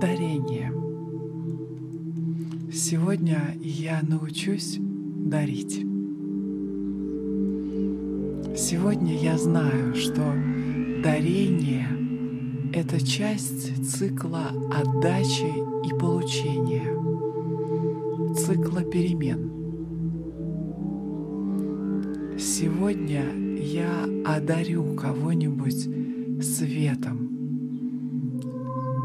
Дарение. Сегодня я научусь дарить. Сегодня я знаю, что дарение — это часть цикла отдачи и получения, цикла перемен. Сегодня я одарю кого-нибудь светом.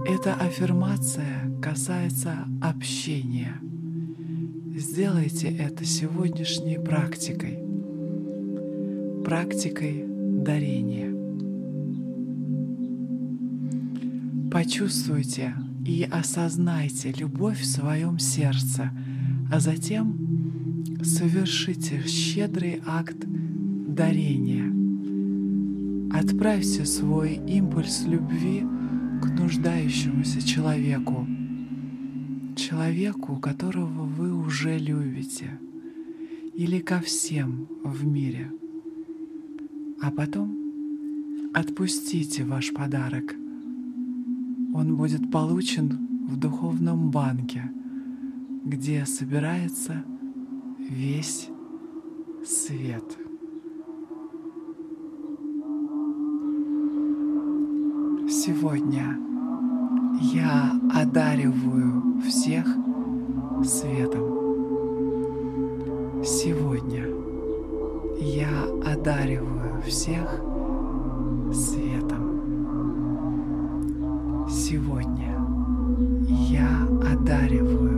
Эта аффирмация касается общения. Сделайте это сегодняшней практикой практикой дарения. Почувствуйте и осознайте любовь в своем сердце, а затем совершите щедрый акт дарения. Отправьте свой импульс любви к нуждающемуся человеку, человеку, которого вы уже любите, или ко всем в мире – а потом отпустите ваш подарок. Он будет получен в духовном банке, где собирается весь свет. Сегодня я одариваю всех светом. Сегодня я одариваю всех светом. Сегодня я одариваю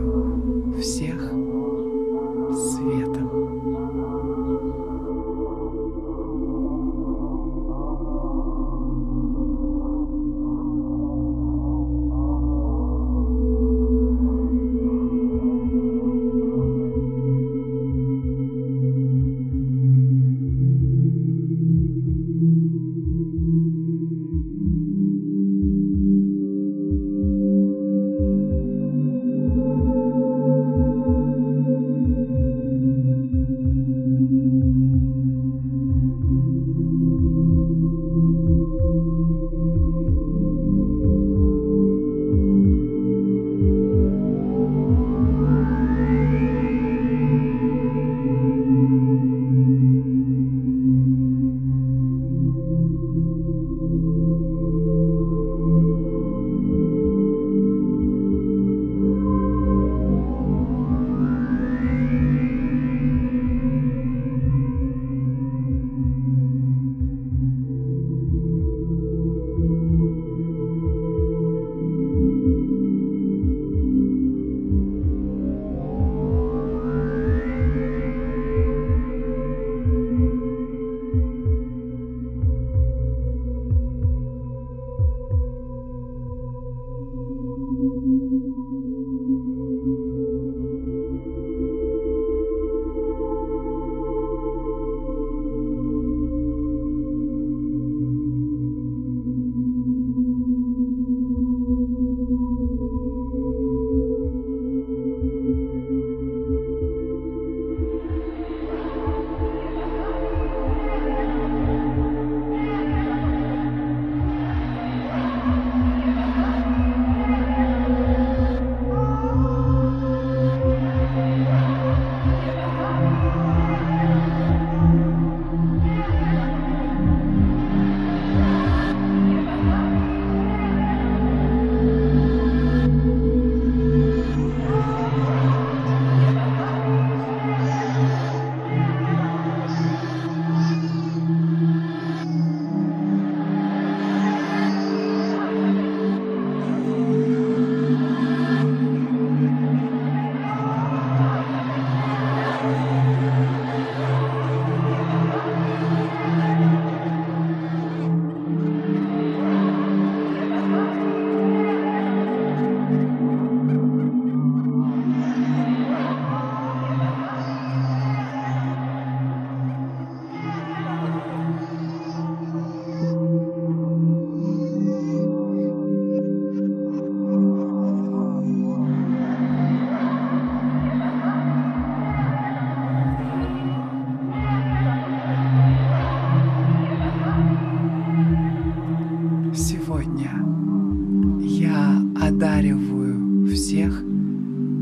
всех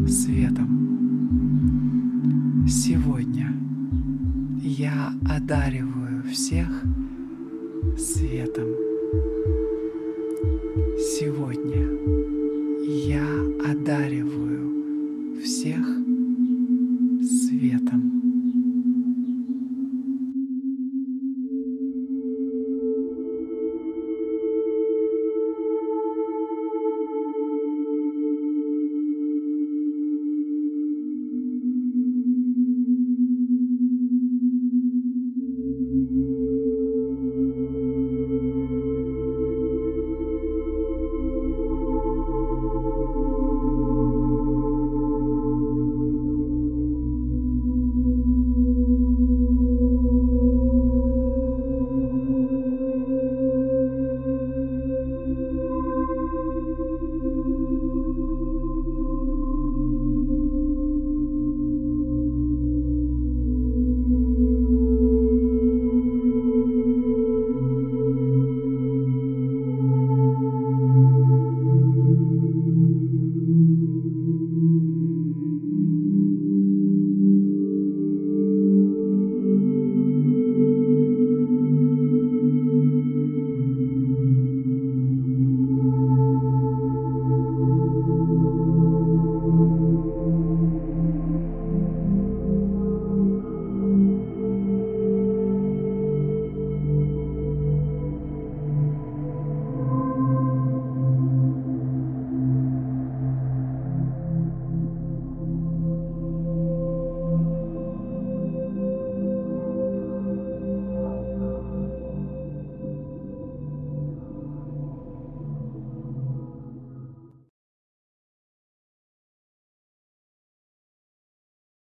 светом. Сегодня я одариваю всех светом. Сегодня я одариваю